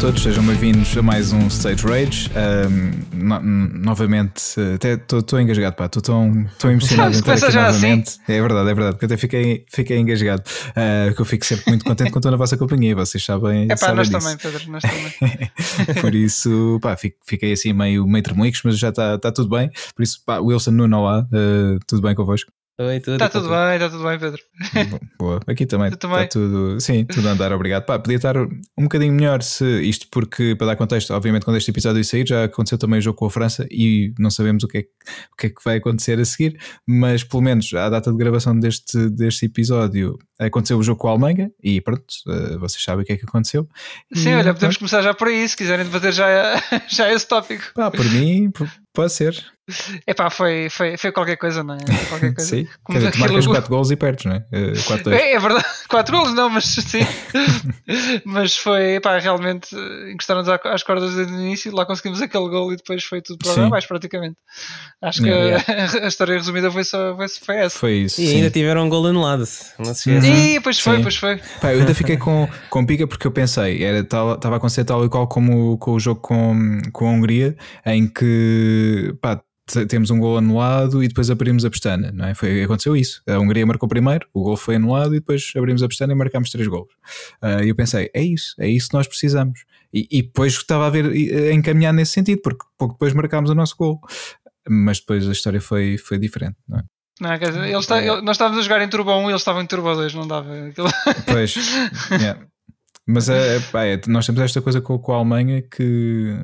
Todos, sejam bem-vindos a mais um Stage Rage. Um, no, novamente, até estou engasgado, pá, estou tão, tão emocionado em estar aqui novamente. Assim? É verdade, é verdade, porque até fiquei, fiquei engasgado. Uh, que eu fico sempre muito contente quando estou na vossa companhia, vocês sabem. É pá, nós disso. também, Pedro, nós também. por isso, pá, fiquei assim meio, meio tremuicos, mas já está tá tudo bem. Por isso, pá, Wilson, Nuno, olá, uh, tudo bem convosco? Oi, tudo, está tudo, bem, está tudo bem, Pedro. Boa, aqui também está tudo, sim, tudo a andar, obrigado. Pá, podia estar um bocadinho melhor se isto, porque para dar contexto, obviamente, quando este episódio sair, já aconteceu também o jogo com a França e não sabemos o que é, o que, é que vai acontecer a seguir, mas pelo menos à data de gravação deste, deste episódio aconteceu o jogo com a Alemanha e pronto, eh, vocês sabem o que é que aconteceu. Sim, e, olha, podemos pronto. começar já por aí, se quiserem debater já, já esse tópico. Pá, por mim, pode ser. Epá, foi, foi, foi qualquer coisa, não é? Qualquer coisa. sim, Como Quer dizer, tu marcas 4 gols e perdes, não é? 4 é, é verdade, 4 gols não, mas sim. mas foi, epá, realmente encostaram-nos às cordas desde o início, lá conseguimos aquele gol e depois foi tudo para abaixo praticamente. Acho que a história resumida foi, só, foi, foi essa. Foi isso. E sim. ainda tiveram um gol anulado, não se esqueça. Sim, pois foi, sim. pois foi. Pá, eu ainda fiquei com, com pica porque eu pensei, estava a acontecer tal e qual como com o jogo com, com a Hungria, em que pá, temos um gol anulado e depois abrimos a pestana, não é? Foi, aconteceu isso. A Hungria marcou primeiro, o gol foi anulado e depois abrimos a pestana e marcámos três gols. Uh, e eu pensei, é isso, é isso que nós precisamos. E, e depois estava a ver a encaminhar nesse sentido, porque pouco depois marcámos o nosso gol. Mas depois a história foi, foi diferente, não é? Não, quer dizer, eles é. nós estávamos a jogar em Turbo 1 e eles estavam em Turbo 2, não dava. Pois, yeah. mas é, é, nós temos esta coisa com, com a Alemanha que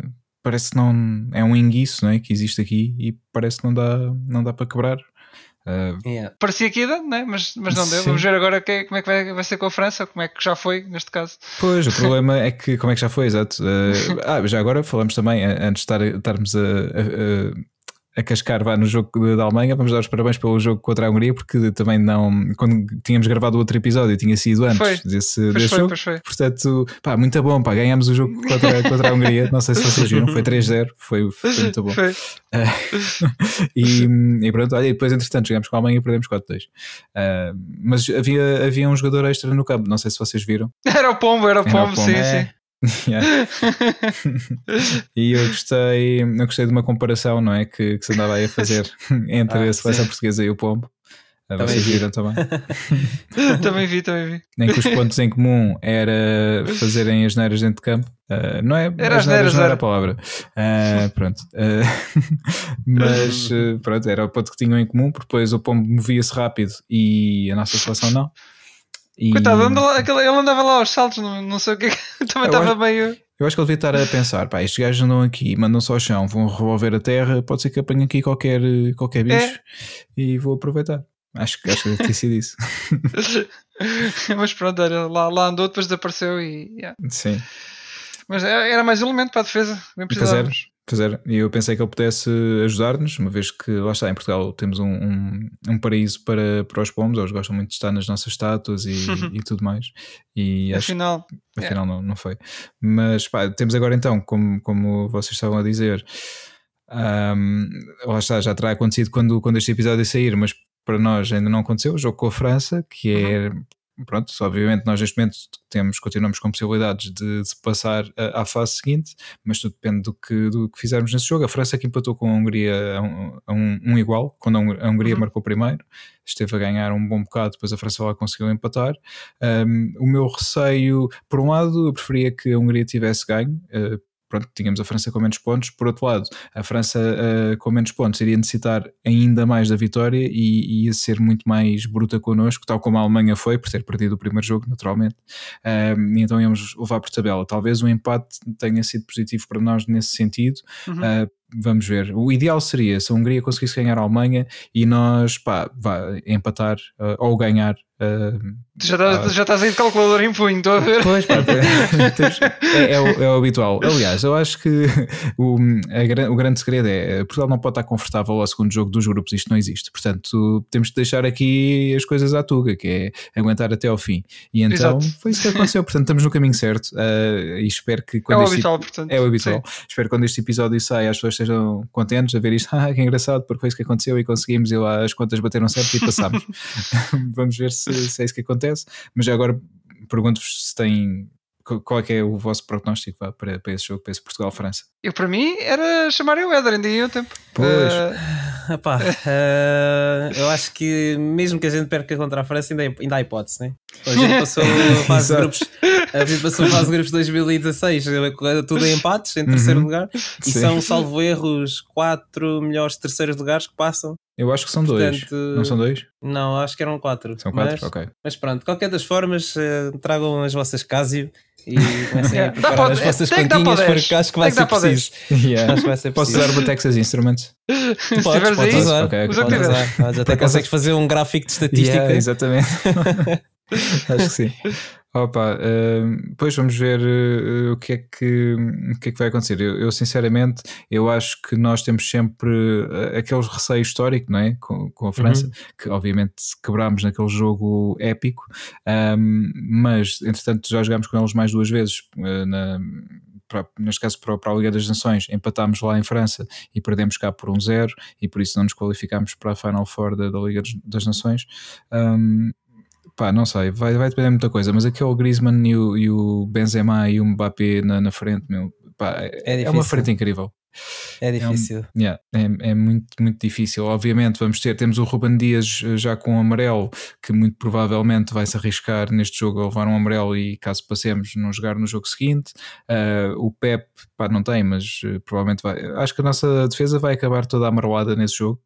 parece que não é um enguiço não é? que existe aqui e parece que não dá, não dá para quebrar. Uh, yeah. Parecia que ia, né? mas, mas não deu. Sim. Vamos ver agora que, como é que vai, vai ser com a França, como é que já foi neste caso. Pois, o problema é que como é que já foi, exato. Uh, ah, já agora falamos também, antes de estar, estarmos a, a, a a cascar vá no jogo da Alemanha. Vamos dar os parabéns pelo jogo contra a Hungria, porque também não. Quando tínhamos gravado o outro episódio, tinha sido antes foi. desse, desse foi, jogo. Foi. Portanto, pá, muito bom, pá, ganhámos o jogo contra, contra a Hungria. Não sei se vocês viram, foi 3-0, foi, foi, muito bom. Foi. Uh, e, e, pronto, olha, e depois entretanto chegámos com a Alemanha e perdemos 4-2. Uh, ah, mas havia, havia um jogador extra no campo, não sei se vocês viram. Era o Pombo, era o Pombo, era o Pombo sim, é. sim. e eu gostei, eu gostei de uma comparação, não é? Que, que se andava aí a fazer entre ah, a seleção sim. portuguesa e o Pombo. Ah, também Vocês vi. viram também? também vi, também vi. Nem que os pontos em comum era fazerem as neiras dentro de campo. Uh, não é era as neiras, não era a palavra. Uh, pronto. Uh, mas pronto, era o ponto que tinham em comum, porque depois o pombo movia-se rápido e a nossa seleção não. E... Coitado, ele andava lá aos saltos, não, não sei o que, também estava meio. Eu acho que ele devia estar a pensar: pá, estes gajos andam aqui, mandam-se ao chão, vão revolver a terra, pode ser que apanhe aqui qualquer, qualquer bicho é. e vou aproveitar. Acho, acho que deve ter sido isso. Mas pronto, era, lá, lá andou, depois desapareceu e. Yeah. Sim. Mas era mais um elemento para a defesa, bem precisávamos. Pois era, e eu pensei que ele pudesse ajudar-nos, uma vez que lá está, em Portugal temos um, um, um, paraíso para, para os pombos, eles gostam muito de estar nas nossas estátuas e, e tudo mais. E afinal, acho, afinal é. não, não foi. Mas pá, temos agora então, como, como vocês estavam a dizer, um, lá está, já terá acontecido quando, quando este episódio sair, mas para nós ainda não aconteceu, o jogo com a França, que é uhum pronto, obviamente nós neste momento temos, continuamos com possibilidades de, de passar à fase seguinte, mas tudo depende do que, do que fizermos nesse jogo. A França que empatou com a Hungria a um, a um igual, quando a Hungria uhum. marcou primeiro, esteve a ganhar um bom bocado, depois a França lá conseguiu empatar. Um, o meu receio, por um lado, eu preferia que a Hungria tivesse ganho, uh, pronto, tínhamos a França com menos pontos. Por outro lado, a França uh, com menos pontos iria necessitar ainda mais da vitória e, ia ser muito mais bruta connosco, tal como a Alemanha foi, por ter perdido o primeiro jogo, naturalmente. Uh, então íamos levar por tabela. Talvez o empate tenha sido positivo para nós nesse sentido. Uhum. Uh, vamos ver. O ideal seria se a Hungria conseguisse ganhar a Alemanha e nós pá, vá, empatar uh, ou ganhar Uh, já, estás, uh, já estás aí de calculador em punho, estou a ver. Pois, pá, é, é, o, é, o, habitual. Aliás, eu acho que o, a, o grande segredo é Portugal não pode estar confortável ao segundo jogo dos grupos, isto não existe. Portanto, temos de deixar aqui as coisas à tuga, que é aguentar até ao fim. E então Exato. foi isso que aconteceu. Portanto, estamos no caminho certo e espero que quando é o este, habitual, portanto. É o habitual. Sim. Espero que quando este episódio saia as pessoas estejam contentes a ver isto. Ah, que engraçado, porque foi isso que aconteceu e conseguimos e lá as contas bateram certo e passámos. Vamos ver se se, é isso que acontece. Mas já agora pergunto-vos se têm qual é que é o vosso prognóstico para, para esse jogo, para esse Portugal-França? Eu, para mim, era chamar o Éder, ainda ia o tempo. Pois. Uh, Epá, uh, eu acho que mesmo que a gente perca contra a França, ainda, ainda há hipótese, né? A gente passou a fase de grupos, a gente passou a fase de grupos 2016, tudo em empates, em terceiro Uhum. lugar, e Sim. são, salvo erros, quatro melhores terceiros lugares que passam. Eu acho que são dois. Portanto, Não são dois? Não, acho que eram quatro. São quatro? Mas, ok. mas pronto, de qualquer das formas, eh, tragam as vossas Casio e comecem a preparar para- as vossas para continhas, o 10. porque acho que vai ser dar para o 10. preciso. Yeah. Acho que vai ser Posso usar o Texas Instruments? se estiveres aí, usar, usa o que podes tiveres. usar. Até consegues fazer um gráfico de estatística. Exatamente. Acho que sim. Opa, hum, depois vamos ver uh, o, que é que, o que é que vai acontecer. Eu, eu, sinceramente, eu acho que nós temos sempre uh, aquele receio histórico, não é? Com, com a França, Uhum. que obviamente quebrámos naquele jogo épico, um, mas entretanto já jogámos com eles mais duas vezes uh, na, para, neste caso para, para a Liga das Nações, empatámos lá em França e perdemos cá por um zero e por isso não nos qualificámos para a Final Four da, da Liga das Nações. Um, pá, não sei, vai, vai depender de muita coisa, mas aquele Griezmann e o, e o Benzema e o Mbappé na, na frente, meu, pá, é, É é uma frente incrível. É difícil. Yeah, é, é muito, muito difícil. Obviamente, vamos ter, temos o Ruben Dias eh, já com o amarelo, que muito provavelmente vai se arriscar neste jogo a levar um amarelo e, caso passemos, não jogar no jogo seguinte. Uh, o Pep, pá, não tem, mas uh, provavelmente vai. Acho que a nossa defesa vai acabar toda amarelada nesse jogo.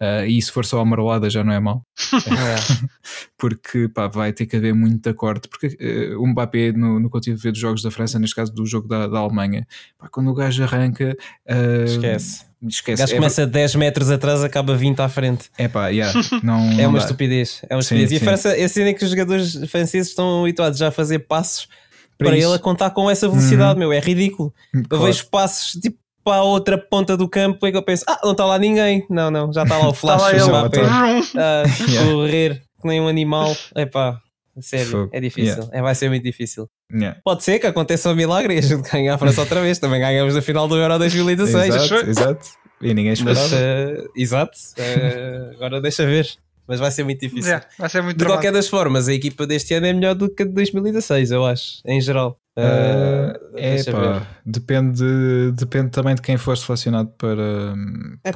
Uh, e se for só amarelada já não é mau, É. porque pá, vai ter que haver muito corte. Porque uh, o Mbappé, no, no que eu tive a ver dos jogos da França, neste caso do jogo da, da Alemanha, pá, quando o gajo arranca, uh, Esquece. O esquece. gajo É- começa 10 metros atrás, acaba 20 à frente. é pá, yeah, não, É uma dá. estupidez. É uma Sim, estupidez. E a sim. França, é assim é que os jogadores franceses estão habituados já a fazer passos para, isso. ele a contar com essa velocidade, meu. É ridículo. Eu Claro. vejo passos tipo para a outra ponta do campo e que eu penso, ah, não está lá ninguém. Não, não, já está lá o flash. lá do ele. já Mbappé. está. Ah, Yeah. correr que nem um animal. Epá, sério, Fogo. é difícil. É, vai ser muito difícil. Yeah. Pode ser que aconteça um milagre e a gente ganhe a França outra vez. Também ganhamos na final do Euro 2016. Exato, exato. E ninguém Mas, esperava. eh, exato. Eh, agora deixa ver. Mas vai ser muito difícil. Yeah, vai ser muito De trabalho. qualquer das formas, a equipa deste ano é melhor do que a de 2016, eu acho, em geral. Uh, é pá, depende, depende também de quem for selecionado para,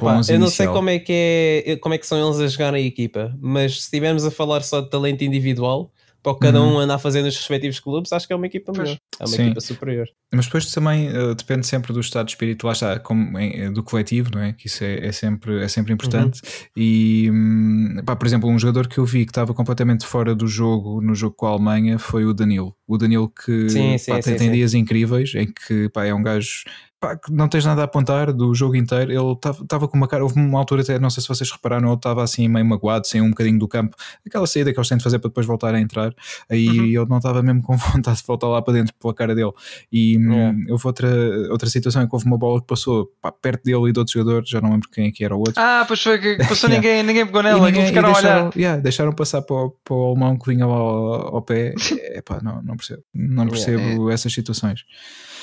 o 11 eu não sei como é, que é, como é que são eles a jogar na equipa, mas se estivermos a falar só de talento individual, para cada Uhum. um anda a fazer nos respectivos clubes, acho que é uma equipa Pois. melhor. É uma Sim. equipa superior. Mas depois também uh, depende sempre do estado de espírito, lá está, como, em- do coletivo, não é? Que isso é, é sempre, é sempre importante. E, hum, pá, por exemplo, um jogador que eu vi que estava completamente fora do jogo no jogo com a Alemanha foi o Danilo. O Danilo que Sim, sim, pá, tem, sim, tem sim. dias incríveis em que pá, é um gajo. Pá, não tens nada a apontar do jogo inteiro. Ele estava com uma cara. Houve uma altura, até, não sei se vocês repararam, ele estava assim meio magoado, sem um bocadinho do campo. Aquela saída que eles têm de fazer para depois voltar a entrar. Aí Uhum. ele não estava mesmo com vontade de voltar lá para dentro pela cara dele. E hum, Yeah. houve outra, outra situação em que houve uma bola que passou pá, perto dele e de outro jogador, já não lembro quem é que era o outro. Ah, pois foi que passou Yeah. ninguém, ninguém pegou E nela, ninguém- e ficaram e a deixaram, olhar. yeah, deixaram passar para o, para o alemão que vinha ao, ao pé. Epá, não, não percebo. Não percebo essas situações.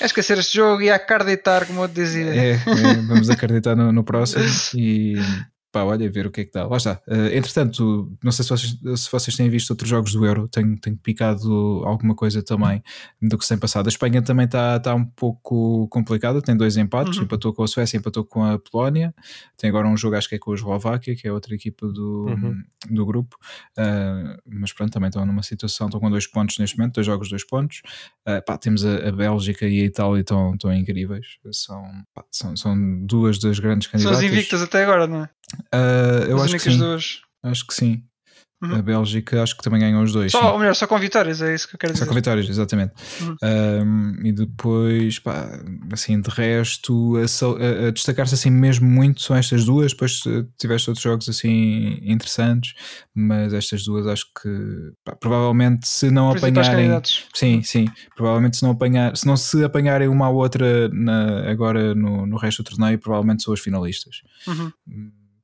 É esquecer este jogo e acreditar, como eu te dizia. É, é, vamos acreditar no, no próximo e pá, olha, ver o que é que dá. Lá está. Eh, entretanto, não sei se vocês, se vocês têm visto outros jogos do Euro, tenho, tenho picado alguma coisa também do que se tem passado. A Espanha também está tá um pouco complicada, tem dois empates, Uhum. empatou com a Suécia, empatou com a Polónia, tem agora um jogo, acho que é com a Eslováquia, que é outra equipa do, Uhum. do grupo, Eh, mas pronto, também estão numa situação, estão com dois pontos neste momento, dois jogos, dois pontos. Eh, pá, temos a, a Bélgica e a Itália estão, estão incríveis, são, pá, são, são duas das grandes São as candidatas. invictas até agora, não é? Ah, eu as acho que únicas sim, duas. acho que sim. Uhum. A Bélgica acho que também ganhou os dois. Só, sim. ou melhor, só com vitórias, é isso que eu quero Só dizer. com vitórias, exatamente. Uhum. Um, e depois, pá, assim, de resto, a, a- destacar-se assim mesmo muito são estas duas. Depois tiveste outros jogos assim interessantes, mas estas duas acho que pá, provavelmente se não Principais apanharem. Sim, sim. Provavelmente se não apanhar, se não se apanharem uma à outra na- agora no, no resto do torneio, provavelmente são as finalistas. Uhum.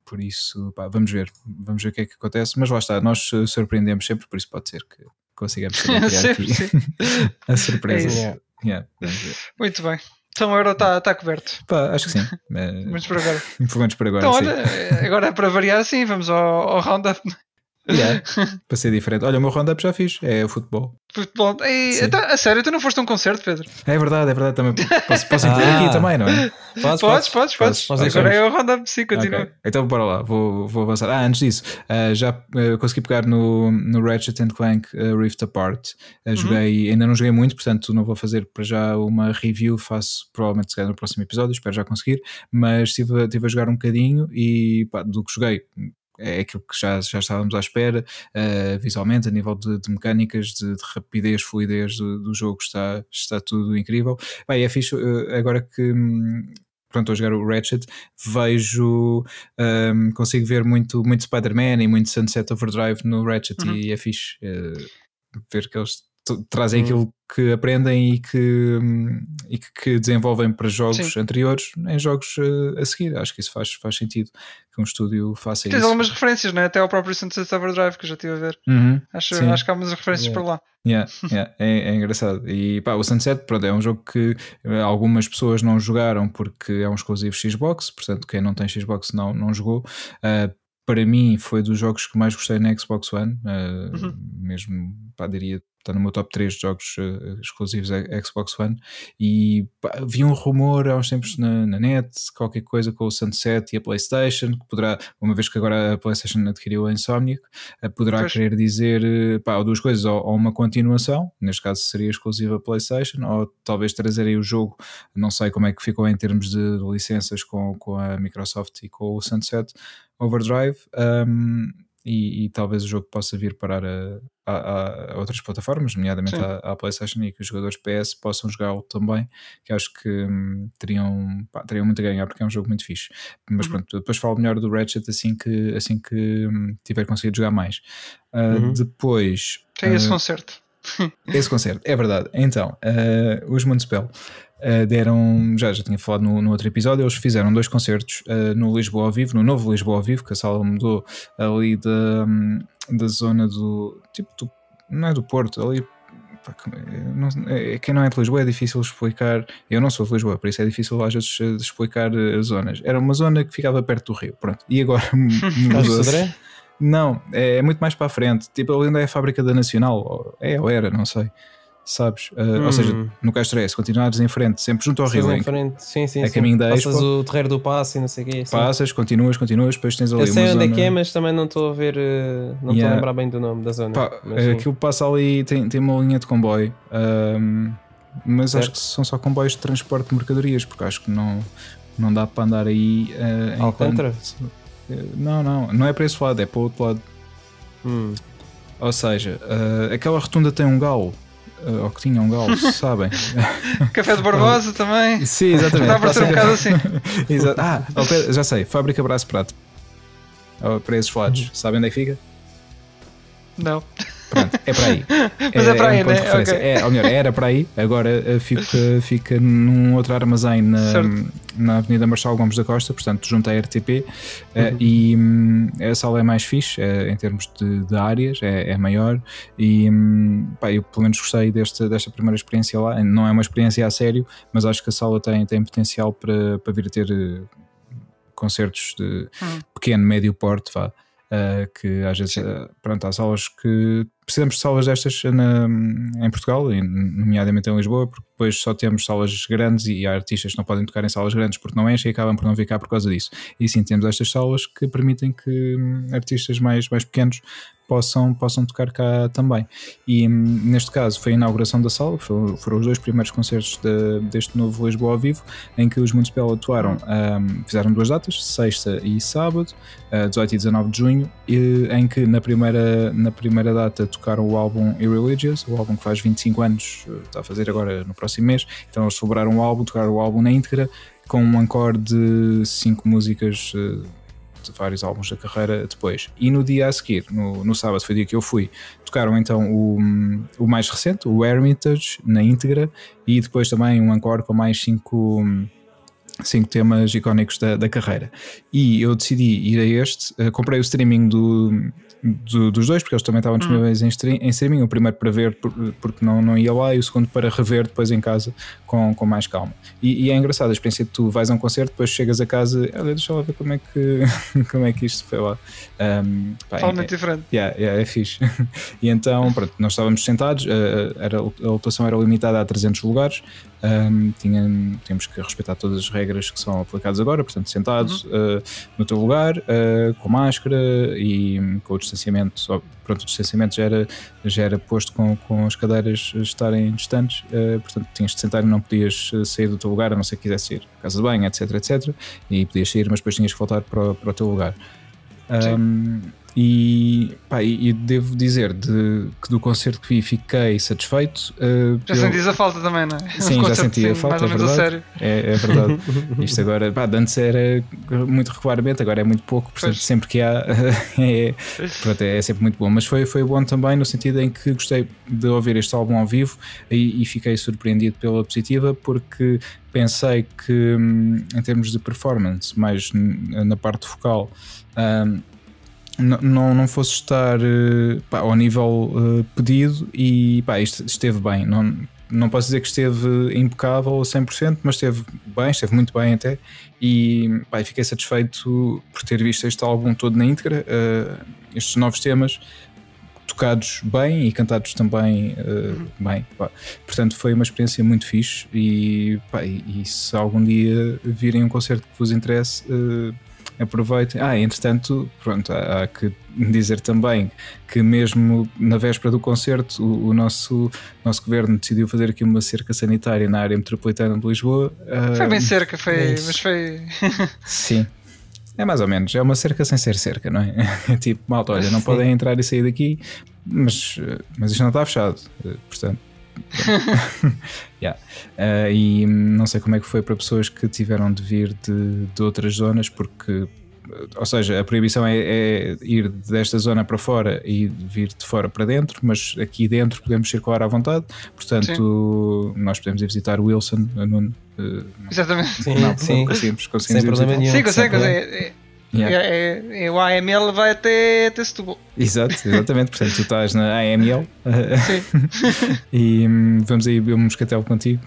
Por isso, pá, vamos ver, vamos ver o que é que acontece. Mas lá está, nós eh, surpreendemos sempre, por isso pode ser que consigamos criar Sempre, aqui a surpresa. É. Yeah. Muito bem. Então o Euro está tá coberto. Pá, acho que sim. Eh, Vamos por agora. Menos por agora. Então, sim. olha, agora para variar, sim, vamos ao, ao roundup. Yeah, para ser diferente. Olha, o meu roundup já fiz, é o futebol. Futebol. E, então, a sério, tu não foste a um concerto, Pedro? É verdade, é verdade. Também posso, posso incluir ah. aqui também, não é? Podes, podes, podes. podes, podes. Agora é o roundup, sim, continua. Okay. Então bora lá, vou, vou avançar. Ah, antes disso, uh, já uh, consegui pegar no, no Ratchet Clank uh, Rift Apart. Uh, joguei, uhum. ainda não joguei muito, portanto não vou fazer para já uma review, faço provavelmente no próximo episódio, espero já conseguir, mas estive, estive a jogar um bocadinho e pá, do que joguei é aquilo que já, já estávamos à espera, uh, visualmente, a nível de, de mecânicas, de, de, rapidez, fluidez do, do, jogo, está, está tudo incrível. Bem, é fixe, uh, agora que. Hum, pronto, a jogar o Ratchet, vejo, um, consigo ver muito, muito Spider-Man e muito Sunset Overdrive no Ratchet uhum. e é fixe uh, ver que eles trazem uhum. aquilo que aprendem e que, e que desenvolvem para jogos Sim. anteriores em jogos uh, a seguir. Acho que isso faz, faz sentido que um estúdio faça Tens isso. Tens algumas referências, né? até ao próprio Sunset Overdrive que eu já estive a ver. Uhum. Acho, acho que há umas referências yeah. por lá. Yeah, yeah. É, é, engraçado. E pá, o Sunset pronto, é um jogo que eh, algumas pessoas não jogaram porque é um exclusivo Xbox, portanto, quem não tem Xbox não, não jogou. Uh, para mim foi dos jogos que mais gostei na Xbox One, uh, uhum. mesmo pá, diria está no meu top 3 de jogos uh, exclusivos Xbox One. E pá, vi um rumor há uns tempos na, na, net, qualquer coisa com o Sunset e a PlayStation, que poderá, uma vez que agora a PlayStation adquiriu a Insomniac, uh, poderá pois. querer dizer pá, ou duas coisas, ou, ou, uma continuação, neste caso seria exclusiva a PlayStation, ou talvez trazerem o jogo, não sei como é que ficou em termos de, de licenças com, com a Microsoft e com o Sunset Overdrive. Um, e, e, talvez o jogo possa vir parar a, a, a outras plataformas, nomeadamente à, PlayStation, e que os jogadores PS possam jogá-lo também, que acho que hum, teriam, pá, teriam muito a ganhar, porque é um jogo muito fixe. Mas uhum. pronto, depois falo melhor do Ratchet assim que, assim que hum, tiver conseguido jogar mais. Uh, uhum. Depois. Tem uh, esse concerto. esse concerto, é verdade. Então, uh, os Municipal. Uh, deram, já, já tinha falado no, no, outro episódio, eles fizeram dois concertos uh, no Lisboa ao vivo, no novo Lisboa ao vivo, que a sala mudou ali da, da zona do tipo do, não é do Porto, ali não, é, quem não é de Lisboa é difícil explicar. Eu não sou de Lisboa, por isso é difícil às vezes explicar as zonas. Era uma zona que ficava perto do rio, pronto. E agora mudou-se. Não, é, é, muito mais para a frente. Tipo, ali onde é a fábrica da Nacional, é ou era, não sei sabes? Uh, hum. Ou seja, hum. no Castro é, se continuares em frente, sempre junto ao rio, em frente, sim, sim, a sim. caminho da Passas Expo, o terreiro do passo e não sei o quê. Passas, continuas, continuas, depois tens ali Eu sei onde zona... é que é, mas também não estou a ver, uh, não estou yeah. a lembrar bem do nome da zona. Pá, mas, aquilo passa ali, tem, tem uma linha de comboio, um, mas certo. acho que são só comboios de transporte de mercadorias, porque acho que não, não dá para andar aí uh, Alcântara? Não, não, não é para esse lado, é para o outro lado. Hum. Ou seja, uh, aquela rotunda tem um galo uh, ou que tinha um galo, sabem? Café de Barbosa também. Sim, exatamente. Dá para ser um bocado assim. ah, já sei, Fábrica Braço Prato. Oh, para esses lados, uhum. sabem onde é que fica? Não. Pronto, é para aí. Mas é, é para aí, um né? Okay. É, ou melhor, era para aí, agora eh, fica, fica num outro armazém na, na Avenida Marçal Gomes da Costa, portanto, junto à RTP. Eh, uhum. e hum, a sala é mais fixe é, em termos de, de áreas, é, é, maior. E hum, pá, eu pelo menos gostei desta, desta primeira experiência lá. Não é uma experiência a sério, mas acho que a sala tem, tem potencial para, para vir a ter eh, concertos de hum. pequeno, médio porte, vá. Uh, que às vezes, uh, pronto, há salas que precisamos de salas destas na, em Portugal, nomeadamente em Lisboa, porque depois só temos salas grandes e há artistas que não podem tocar em salas grandes porque não enchem e acabam por não ficar por causa disso. E sim, temos estas salas que permitem que hum, artistas mais, mais pequenos possam, possam tocar cá também. E hum, neste caso foi a inauguração da sala, foram, foram os dois primeiros concertos de, deste novo Lisboa ao vivo, em que os Municipal atuaram, um, fizeram duas datas, sexta e sábado, uh, 18 e 19 de junho, e, em que na primeira, na primeira data tocaram o álbum Irreligious, o álbum que faz 25 anos, eh, está a fazer agora no próximo mês, então eles celebraram o álbum, tocaram o álbum na íntegra, com um encore de cinco músicas uh, vários álbuns da carreira depois. E no dia a seguir, no, no sábado, foi o dia que eu fui, tocaram então o, o mais recente, o Hermitage, na íntegra, e depois também um encore com mais cinco, cinco temas icónicos da, da carreira. E eu decidi ir a este, uh, comprei o streaming do, do, dos dois, porque eles também estavam hum. disponíveis em, stream, em streaming. O primeiro para ver porque não, não ia lá, e o segundo para rever depois em casa com, com mais calma. E, e é engraçado a experiência de tu vais a um concerto, depois chegas a casa, olha, deixa lá ver como é que, como é que isto foi lá. Um, Totalmente é, diferente. Yeah, yeah, é fixe. e então, pronto, nós estávamos sentados, uh, era, a lotação era limitada a 300 lugares. Um, tinha, temos que respeitar todas as regras que são aplicadas agora, portanto, sentados uhum. uh, no teu lugar, uh, com máscara e com o distanciamento. Pronto, o distanciamento já era, já era posto com, com as cadeiras estarem distantes, uh, portanto, tinhas de sentar e não podias sair do teu lugar, a não ser que quisesse ir à casa de banho, etc, etc. E podias sair, mas depois tinhas que voltar para, para o teu lugar. Um, e, pá, e, devo dizer de, que do concerto que vi fiquei satisfeito. Uh, já sentias a falta também, não é? Sim, já senti a falta, é verdade. É, é, verdade. Isto agora, pá, antes era muito regularmente, agora é muito pouco, portanto, pois. sempre que há é, pronto, é, sempre muito bom. Mas foi, foi bom também no sentido em que gostei de ouvir este álbum ao vivo e, e fiquei surpreendido pela positiva, porque pensei que, hum, em termos de performance, mais na parte vocal. Um, não, não fosse estar uh, pá, ao nível uh, pedido e pá, isto esteve bem. Não, não posso dizer que esteve impecável a 100%, mas esteve bem, esteve muito bem até. E pá, fiquei satisfeito por ter visto este álbum todo na íntegra, uh, estes novos temas tocados bem e cantados também uh, bem. Pá. Portanto, foi uma experiência muito fixe. E, pá, e, e se algum dia virem um concerto que vos interesse, uh, aproveitem. Ah, entretanto, pronto, há, há, que dizer também que mesmo na véspera do concerto, o, o, nosso, nosso governo decidiu fazer aqui uma cerca sanitária na área metropolitana de Lisboa. Foi bem cerca, foi, é mas foi. Sim. É mais ou menos, é uma cerca sem ser cerca, não é? É tipo, malta, olha, não Sim. podem entrar e sair daqui, mas, mas isto não está fechado, portanto yeah. Uh, e não sei como é que foi para pessoas que tiveram de vir de, de outras zonas, porque, ou seja, a proibição é, é, ir desta zona para fora e vir de fora para dentro, mas aqui dentro podemos circular à vontade. Portanto, sim. nós podemos ir visitar Wilson. Nuno, uh, Exatamente. Sim, não, sim. Conseguimos, conseguimos Sem problema nenhum. Sim, consegue. É, Yeah. É, é, é, o AML vai até, até Setúbal. Exato, exatamente. Portanto, tu estás na AML Sim. e hum, vamos aí beber um moscatel contigo.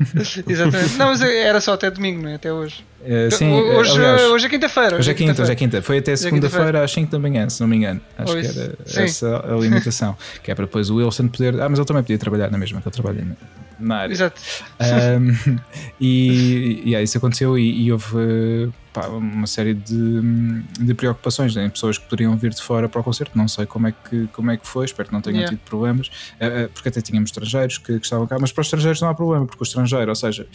Exatamente. Não, mas era só até domingo, não é? Até hoje. Uh, sim, hoje, aliás, hoje é quinta-feira. Hoje, é quinta, hoje é quinta. Foi até segunda-feira às 5 da manhã, se não me engano. Acho que era sim. essa a limitação. que é para depois o Wilson poder. Ah, mas ele também podia trabalhar na mesma que eu trabalho na área. Exato. Um, e, e é, isso aconteceu e, e houve pá, uma série de, de preocupações em né? pessoas que poderiam vir de fora para o concerto. Não sei como é que, como é que foi, espero que não tenham yeah. tido problemas, uh, porque até tínhamos estrangeiros que, que, estavam cá, mas para os estrangeiros não há problema, porque o estrangeiro, ou seja,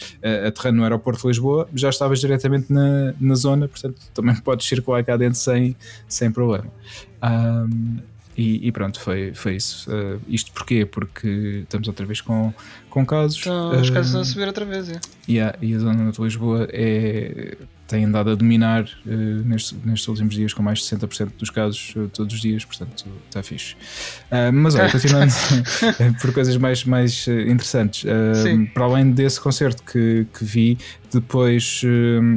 aterrando no aeroporto de Lisboa, já estavas diretamente na, na zona, portanto também podes circular cá dentro sem, sem problema. Um, e, e, pronto, foi, foi isso. Uh, isto porquê? Porque estamos outra vez com, com casos. Então, os casos estão a subir outra vez. É. Yeah, e a zona de Lisboa é, tem andado a dominar uh, nestes, nestes últimos dias com mais de 60% dos casos uh, todos os dias, portanto está fixe. Uh, mas olha, continuando por coisas mais, mais interessantes, para além desse concerto que, que vi, depois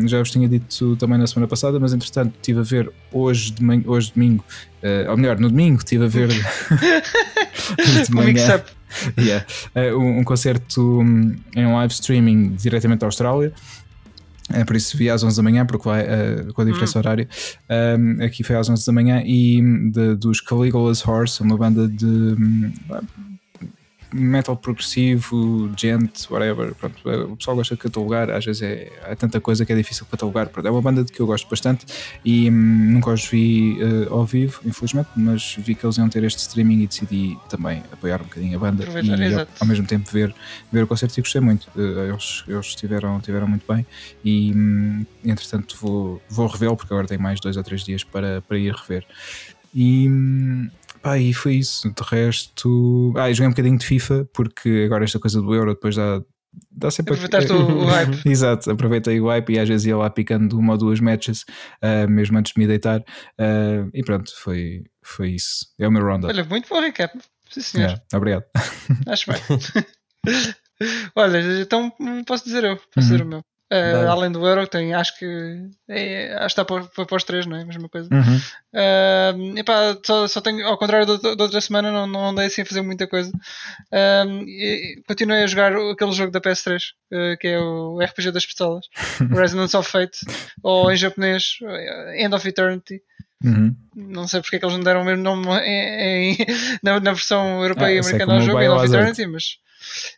já vos tinha dito também na semana passada, mas entretanto estive a ver hoje, de manhã, hoje domingo, ou melhor, no domingo estive a ver de manhã. yeah, um, um concerto um, em live streaming diretamente da Austrália. É por isso vi às 11 da manhã, porque vai uh, com a diferença hum. horária. Um, aqui foi às 11 da manhã e de, dos Caligula's Horse, uma banda de. Um, metal progressivo, gent, whatever. Pronto, o pessoal gosta de catalogar, às vezes é, há tanta coisa que é difícil catalogar. Pronto, é uma banda de que eu gosto bastante e hum, nunca os vi uh, ao vivo, infelizmente, mas vi que eles iam ter este streaming e decidi também apoiar um bocadinho a banda e ao, ao, mesmo tempo ver, ver o concerto e gostei muito. Uh, eles eles estiveram, estiveram muito bem e hum, entretanto vou, vou revê-lo porque agora tenho mais dois ou três dias para, para ir rever. E, hum, Pá, e foi isso. De resto. Ah, joguei um bocadinho de FIFA, porque agora esta coisa do Euro depois dá. Dá sempre Aproveitaste o hype. Exato, aproveitei o hype e às vezes ia lá picando uma ou duas matches, uh, mesmo antes de me deitar. Uh, e pronto, foi, foi isso. É o meu roundup. Olha, muito bom recap. Sim, senhor. Yeah, obrigado. Acho bem. Olha, então posso dizer eu, posso uhum. dizer o meu. Uh, além do Euro, tem, acho que é, acho que está para, para, os três, não é? A mesma coisa. Uhum. Uh, epá, só, só tenho, ao contrário da, da outra semana, não, não andei assim a fazer muita coisa. Uh, continuei a jogar aquele jogo da PS3, uh, que é o RPG das pistolas, Resonance of Fate, ou em japonês, End of Eternity. Uhum. Não sei porque é que eles não deram o mesmo nome em, em, na, na, versão europeia ah, e americana ao jogo, End of Eternity, mas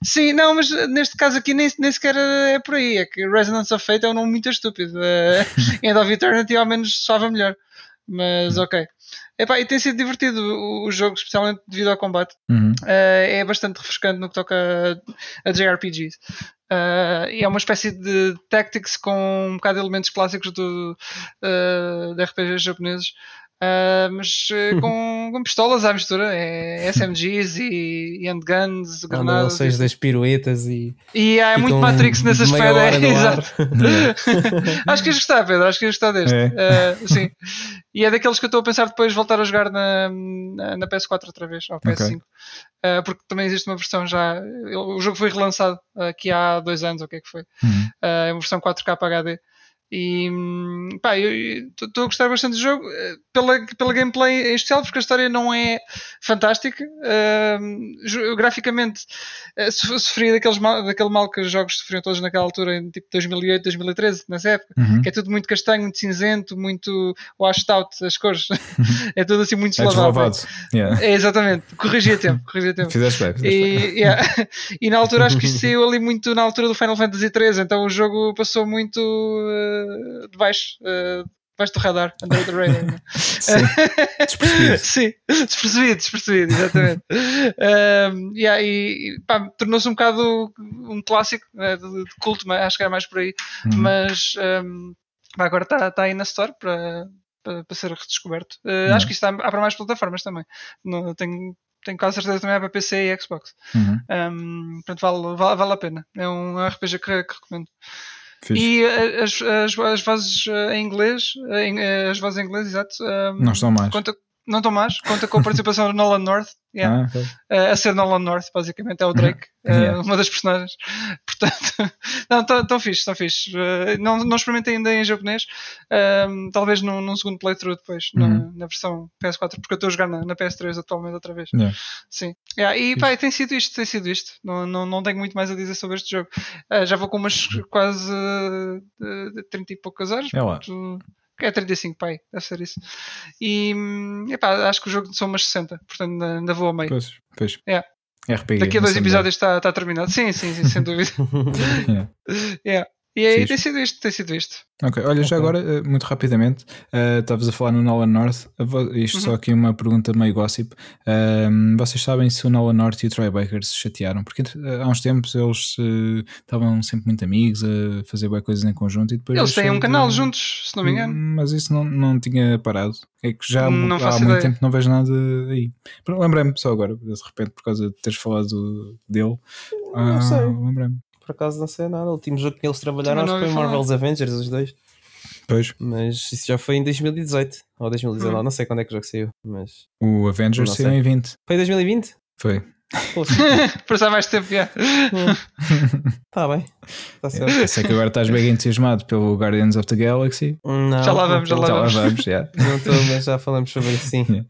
Sim, não, mas neste caso aqui nem, nem sequer é por aí. É que Resonance of Fate é um nome muito estúpido. Uh, End of Eternity ao menos soava melhor. Mas ok. Epá, e tem sido divertido o, o jogo, especialmente devido ao combate. Uhum. Uh, é bastante refrescante no que toca a, a JRPGs. Uh, e é uma espécie de tactics com um bocado de elementos clássicos do, uh, de RPGs japoneses. Uh, mas uh, com, com, pistolas à mistura, é SMGs e, e handguns, granadas. Ou das piruetas e. E há muito Matrix nesse aspecto. É, exato. acho que ias gostar, Pedro, acho que ias gostar deste. É. Uh, sim. E é daqueles que eu estou a pensar depois voltar a jogar na, na, na PS4 outra vez, ou PS5. Okay. porque também existe uma versão já. O jogo foi relançado aqui há dois anos, ou o que é que foi? Uhum. é uma versão 4K HD. E pá, eu estou a gostar bastante do jogo eh, pela, pela gameplay em especial, porque a história não é fantástica. Uh, graficamente uh, sofria daqueles mal, daquele mal que os jogos sofriam todos naquela altura, em tipo 2008, 2013, nessa época, uhum. que é tudo muito castanho, muito cinzento, muito washed out, as cores. é tudo assim muito é deslavado. Yeah. É exatamente, corrigia tempo. Corrigia tempo. Fizeste bem. Fizeste e, bem. Yeah. e na altura acho que isto saiu ali muito na altura do Final Fantasy 13, então o jogo passou muito. Uh, debaixo, uh, debaixo do radar, under the radar. Né? despercebido. Sim, despercebido, despercebido, exatamente. um, yeah, e pá, tornou-se um bocado um clássico né, de, de, culto, mas acho que era mais por aí. Uhum. Mas um, pá, agora está tá aí na Store para. Para, para ser redescoberto. Uh, acho que isso há, há para mais plataformas também. Não, tenho, tenho quase certeza também há para PC e Xbox. Uhum. Um, portanto, vale, vale, vale a pena. É um RPG que, que recomendo. Fiz. E as, as, as vozes eh, em inglês, eh, as vozes em inglês, exato. não estão mais. Conta, não estão mais. Conta com a participação do Nolan North. Yeah. Ah, okay. uh, a ser Nolan North, basicamente, é o Drake, uh, yeah. uma das personagens. Portanto, não, tão, tão fixe, tão fixe. Uh, não, não experimentei ainda em japonês, talvez num, num, segundo playthrough depois, na, uhum. na, versão PS4, porque eu estou a jogar na, na PS3 atualmente outra vez. Yeah. Sim. E pá, tem sido isto, tem sido isto. Não, não, não tenho muito mais a dizer sobre este jogo. já vou com umas quase 30 e poucas horas. É lá. É 35, pai, deve ser isso. E epá, acho que o jogo são umas 60, portanto ainda vou a meio. Pois, pois. É. RPG. Daqui a dois episódios está, está terminado. Sim, sim, sim, sem dúvida. yeah. yeah. E aí tem sido isto, tem sido isto. Ok, olha, já agora, eh, muito rapidamente, uh, estavas a falar no Nolan North, isto uhum. só aqui uma pergunta meio gossip. Uh, vocês sabem se o Nolan North e o Troy Baker se chatearam? Porque uh, há uns tempos eles estavam sempre muito amigos a fazer boas coisas em conjunto e depois. Eles têm um canal juntos, se não me engano. Mas isso não, não tinha parado. É que já não há muito ideia. tempo não vejo nada aí. Lembrei-me só agora, de repente, por causa de teres falado dele. Não sei. Ah, lembrei-me por acaso não sei nada. O último jogo que eles trabalharam acho que foi Marvel's Avengers, os dois. Pois. Mas isso já foi em 2018 ou 2019, hum. não sei quando é que o jogo saiu. Mas... O Avengers saiu em 20. Foi em 2020? Foi. Passar mais tempo, já. Está bem. Está certo. Eu sei que agora estás bem entusiasmado pelo Guardians of the Galaxy. Não, já lá vamos, já lá vamos. Já lá vamos, já. Não estou, mas já falamos sobre isso, sim.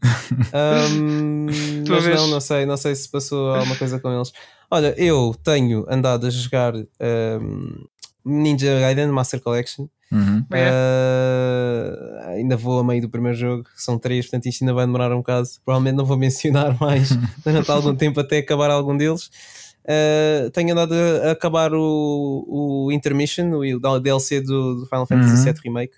Um, mas não, não sei, não sei se passou alguma coisa com eles. Olha, eu tenho andado a jogar um, Ninja Gaiden Master Collection. Uhum. Uh, ainda vou a meio do primeiro jogo, são três, portanto isto ainda vai demorar um bocado. Provavelmente não vou mencionar mais durante algum tempo até acabar algum deles. Uh, tenho andado a, acabar o, o Intermission, o DLC do, do Final Fantasy VII uhum. Remake.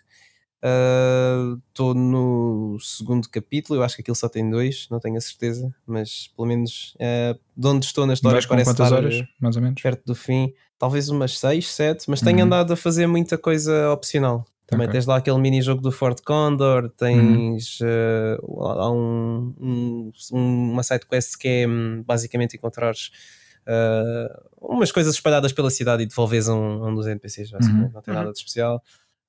Estou uh, no segundo capítulo, eu acho que aquilo só tem dois, não tenho a certeza, mas pelo menos uh, de onde estou na história parece estar horas, mais ou menos? perto do fim. Talvez umas 6, 7, mas tenho uhum. andado a fazer muita coisa opcional. Também okay. tens lá aquele mini-jogo do Fort Condor, tens uhum. uh, há um, um, uma side quest que é hum, basicamente encontrares uh, umas coisas espalhadas pela cidade e devolves um, um dos NPCs, uhum. não tem nada de especial.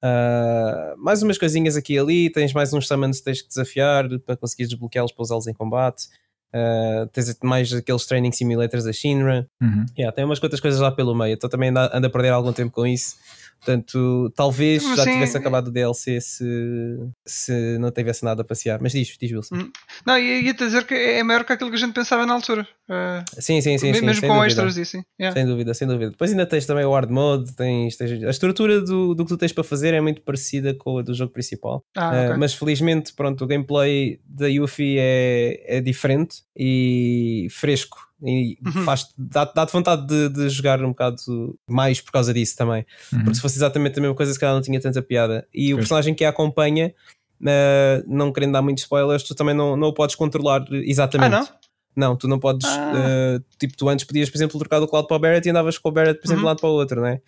Uh, mais umas coisinhas aqui e ali, tens mais uns summons que tens que desafiar para conseguir desbloqueá-los para usá-los em combate. Uh, tens mais aqueles training simulators da Shinra. Uhum. Yeah, tem umas quantas coisas lá pelo meio. Então também ando, ando a perder algum tempo com isso. Portanto, talvez já sim. tivesse acabado o DLC se, se não tivesse nada a passear. Mas diz, diz Wilson. Hum. Não, e ia-te dizer que é maior que aquilo que a gente pensava na altura. Uh, Sim, sim, sim. sim mesmo sem com extras e assim. Yeah. Sem dúvida, sem dúvida. Depois ainda tens também o hard mode, tens, tens- a estrutura do, do que tu tens para fazer é muito parecida com a do jogo principal. Ah, Uh. Mas felizmente, pronto, o gameplay da Yuffie é, é diferente e fresco. E Uhum. faz, dá- dá-te vontade de, de jogar um bocado mais por causa disso também. Uhum. Porque se fosse exatamente a mesma coisa, se calhar não tinha tanta piada. E o personagem que a acompanha, uh, não querendo dar muitos spoilers, tu também não, não o podes controlar Ah, exatamente. não? Não, tu não podes. Ah. uh, tipo, tu antes podias, por exemplo, trocar do Cloud para o Barrett e andavas com o Barrett, por exemplo, de um Uhum. lado para o outro, não é?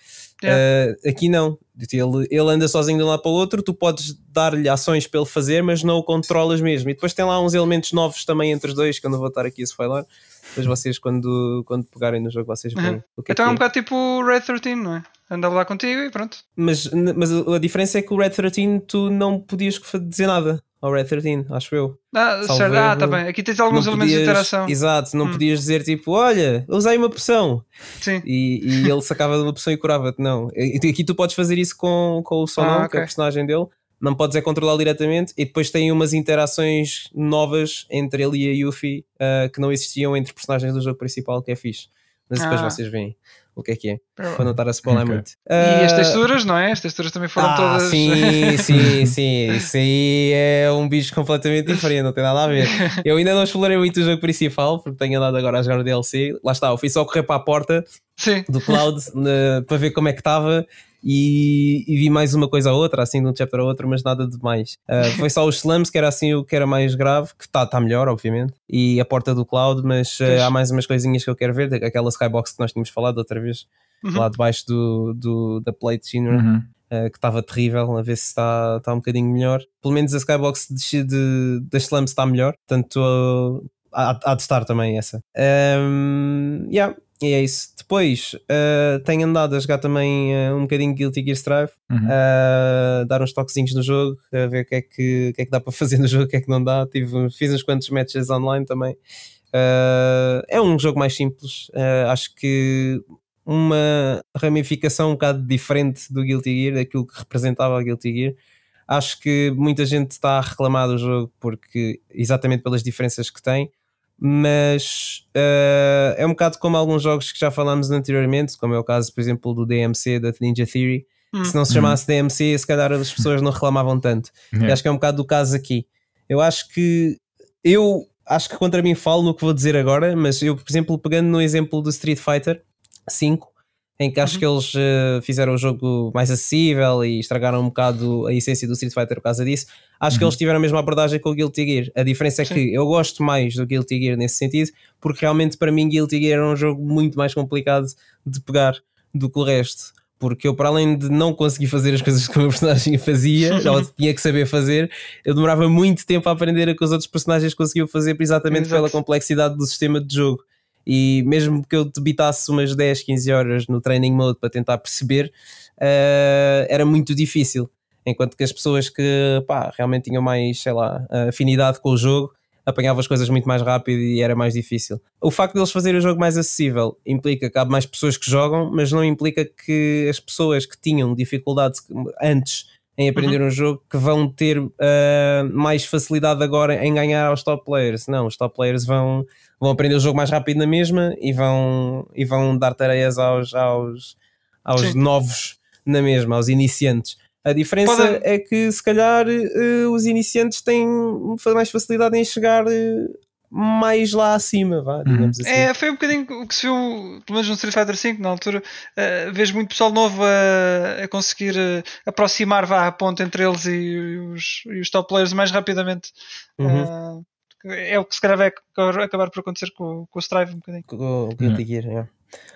Yeah. Uh, aqui não. Ele, ele anda sozinho de um lado para o outro, tu podes dar-lhe ações para ele fazer, mas não o controlas mesmo. E depois tem lá uns elementos novos também entre os dois, que eu não vou estar aqui a spoiler. Depois vocês, quando, quando pegarem no jogo, vocês veem Uhum. o que é Então que é um é. bocado tipo o Red 13, não é? Anda lá contigo e pronto. Mas, mas a diferença é que o Red 13 tu não podias dizer nada ao Red 13, acho eu. Ah, Salvo certo. Ah, tá bem. Aqui tens alguns elementos de podias- interação. Exato, não Hum. podias dizer tipo, olha, usei uma poção Sim. e, e ele sacava de uma poção e curava-te. Não, E- aqui tu podes fazer isso com, com o Sonão, Ah, que é o personagem dele. Não podes é controlar diretamente e depois tem umas interações novas entre ele e a Yuffie ah, que não existiam entre personagens do jogo principal, que é fixe. Mas depois Ah. vocês veem o que é que é, para não estar a spoiler Ok. muito. E as Ah, texturas, não é? As texturas também foram ah, todas. Sim, sim, sim. Isso aí é um bicho completamente diferente, não tem nada a ver. Eu ainda não explorei muito o jogo principal, porque tenho andado agora a jogar o DLC. Lá está, eu fui só correr para a porta Sim. do cloud né, para ver como é que estava e, e vi mais uma coisa ou outra, assim, de um chapter a outro, mas nada de mais. Ah, foi só os slums, que era assim o que era mais grave, que está tá melhor, obviamente, e a porta do cloud, mas Pois. há mais umas coisinhas que eu quero ver, aquela skybox que nós tínhamos falado outra vez, Uhum. lá debaixo do, do, da plate Shinra Uhum. uh, que estava terrível, a ver se está está um bocadinho melhor. Pelo menos a Skybox de, de, das slums está melhor, portanto uh, há, há de estar também essa. Um, yeah, e é isso. Depois uh, tenho andado a jogar também uh, um bocadinho Guilty Gear Strive, Uhum. a dar uns toquezinhos no jogo, a ver o que é que, o que, é que dá para fazer no jogo, o que é que não dá. Tive, fiz uns quantos matches online também. Uh, é um jogo mais simples, uh, acho que uma ramificação um bocado diferente do Guilty Gear, daquilo que representava a Guilty Gear. Acho que muita gente está a reclamar do jogo porque exatamente pelas diferenças que tem, mas uh, é um bocado como alguns jogos que já falámos anteriormente, como é o caso, por exemplo, do DMC, da Ninja Theory. Hum. Se não se chamasse DMC, se calhar as pessoas não reclamavam tanto. E Yeah. acho que é um bocado do caso aqui. Eu acho que eu acho que contra mim falo no que vou dizer agora, mas eu, por exemplo, pegando no exemplo do Street Fighter 5, em que acho Uhum. que eles eh, fizeram o jogo mais acessível e estragaram um bocado a essência do Street Fighter por causa disso. Acho que Uhum. eles tiveram a mesma abordagem com o Guilty Gear. A diferença é Sim. que eu gosto mais do Guilty Gear nesse sentido, porque realmente para mim Guilty Gear era um jogo muito mais complicado de pegar do que o resto. Porque eu, para além de não conseguir fazer as coisas que o meu personagem fazia, ou tinha que saber fazer, eu demorava muito tempo a aprender a que os outros personagens conseguiam fazer exatamente Exato. pela complexidade do sistema de jogo. E mesmo que eu debitasse umas 10, 15 horas no training mode para tentar perceber, eh, era muito difícil. Enquanto que as pessoas que pá, realmente tinham mais, sei lá, afinidade com o jogo apanhavam as coisas muito mais rápido e era mais difícil. O facto de eles fazerem o jogo mais acessível implica que há mais pessoas que jogam, mas não implica que as pessoas que tinham dificuldade antes em aprender um jogo que vão ter ah, mais facilidade agora em ganhar aos top players. Não, os top players vão, vão aprender o jogo mais rápido na mesma e vão, e vão dar tareias aos, aos, aos Sim. novos na mesma, aos iniciantes. A diferença Pode- é que se calhar eh, os iniciantes têm mais facilidade em chegar eh, mais lá acima, vá, digamos assim. É, foi um bocadinho o que se viu, pelo menos no Street Fighter V, na altura, uh, vejo muito pessoal novo a, a conseguir uh, aproximar vá, a ponte entre eles e os, e os top players mais rapidamente. Uhum. Uh, é o que se calhar vai acabar, por acontecer com, com o Strive um bocadinho. Com o Guilty Gear, é.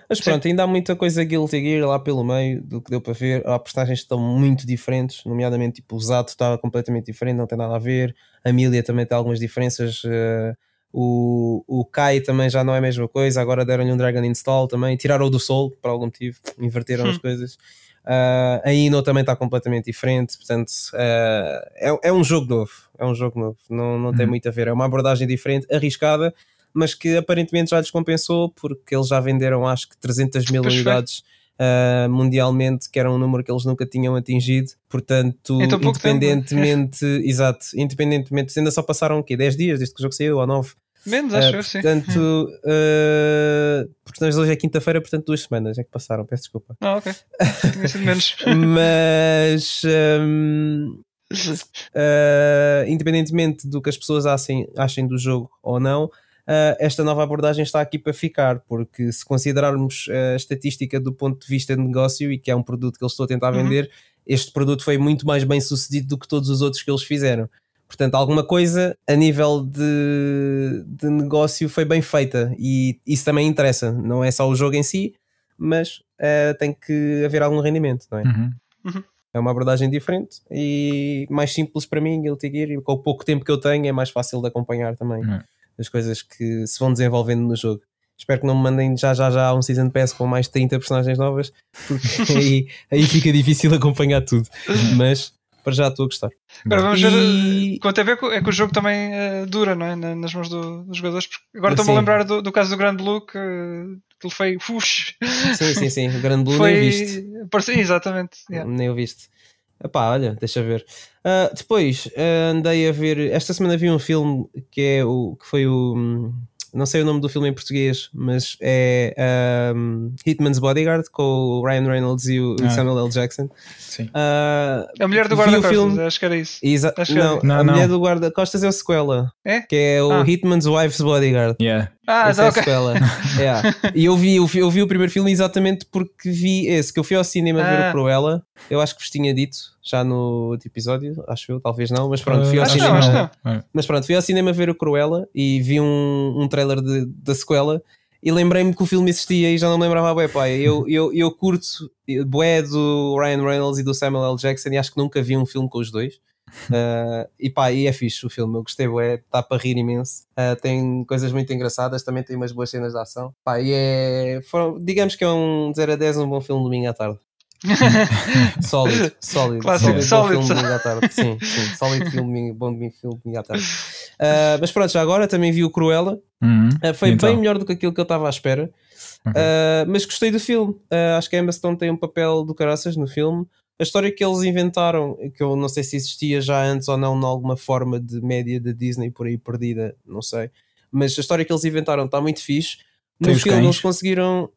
Mas Sim. pronto, ainda há muita coisa Guilty Gear lá pelo meio do que deu para ver. Há personagens que estão muito diferentes, nomeadamente tipo, o Zato está completamente diferente, não tem nada a ver. A Amelia também tem algumas diferenças. eh, o, o Kai também já não é a mesma coisa. Agora deram-lhe um Dragon Install também. Tiraram o do Soul por algum motivo, inverteram as Hum. coisas. Ah, a Ino também está completamente diferente, portanto ah, é, é um jogo novo. É um jogo novo, não, não tem Uhum. muito a ver. É uma abordagem diferente, arriscada, mas que aparentemente já lhes compensou porque eles já venderam acho que 300 mil Pois unidades uh, mundialmente, que era um número que eles nunca tinham atingido. Portanto, pouco independentemente, exato, independentemente, ainda só passaram o quê? 10 dias desde que o jogo saiu, ou 9. Menos, acho Uh, eu, sim. portanto, uh, portanto, hoje é quinta-feira, portanto, duas semanas é que passaram, peço desculpa. Ah, ok. Tinha sido menos. Mas um, uh, independentemente do que as pessoas achem, achem do jogo ou não, uh, esta nova abordagem está aqui para ficar, porque se considerarmos a estatística do ponto de vista de negócio e que é um produto que eles estão a tentar Uhum. vender, este produto foi muito mais bem sucedido do que todos os outros que eles fizeram. Portanto, alguma coisa a nível de, de negócio foi bem feita e isso também interessa. Não é só o jogo em si, mas uh, tem que haver algum rendimento, não é? Uhum. É uma abordagem diferente e mais simples para mim, Guilty Gear, e com o pouco tempo que eu tenho é mais fácil de acompanhar também Uhum. as coisas que se vão desenvolvendo no jogo. Espero que não me mandem já já já um Season Pass com mais de 30 personagens novas, porque aí, aí fica difícil acompanhar tudo. Mas para já estou a gostar. Agora vamos ver. E- Quanto a ver é que o jogo também eh, dura, não é? Na- Nas mãos do- dos jogadores. Agora estou-me a lembrar do, do caso do Grande Blue, que aquilo foi. Ux, Sim, sim, sim. O Grande Blue foi. nem viste. Parecia, exatamente. yeah. Nem o viste. Epá, olha, deixa ver. Ah, depois ah, andei a ver. Esta semana vi um filme que é o que foi o. hum, Não sei o nome do filme em português, mas é um, Hitman's Bodyguard com o Ryan Reynolds e o Ah. Samuel L. Jackson. Sim. Ah, A mulher do guarda-costas, filme- acho que era isso. exa- Acho que não, é. Não, a não. mulher do guarda-costas é o sequela, É? que é o Ah. Hitman's Wife's Bodyguard. Yeah. Ah, Esse é tá, a ok. sequela. Yeah. E eu vi, eu, vi, eu vi o primeiro filme exatamente porque vi esse, que eu fui ao cinema ver Ah. o Cruella. Eu acho que vos tinha dito já no outro episódio, acho eu, talvez não, mas pronto, fui ao Ah, cinema. não, acho que É. Mas pronto, fui ao cinema ver o Cruella e vi um, um trailer de- da sequela e lembrei-me que o filme existia e já não me lembrava bem, pai. Eu, eu, eu curto bué do Ryan Reynolds e do Samuel L. Jackson e acho que nunca vi um filme com os dois. Uh, e pá, e é fixe o filme, eu gostei, bué, está para rir imenso. Uh, tem coisas muito engraçadas, também tem umas boas cenas de ação. Pá, e é, foram- digamos que é um 0 a 10, um bom filme domingo à tarde. Sólido, sólido. Clássico, bom sólido. filme domingo à tarde. Sim, sim, sólido filme, domingo- bom domingo, filme domingo à tarde. Uh, mas pronto, já agora também vi o Cruella. Uhum. Uh, foi Então. bem melhor do que aquilo que eu estava à espera. Ok. Uh, mas gostei do filme. Acho que a Emma Stone tem um papel do caraças no filme. A história que eles inventaram, que eu não sei se existia já antes ou não, em alguma forma de média da Disney por aí perdida, não sei. Mas a história que eles inventaram está muito fixe. No Tem filme eles conseguiram.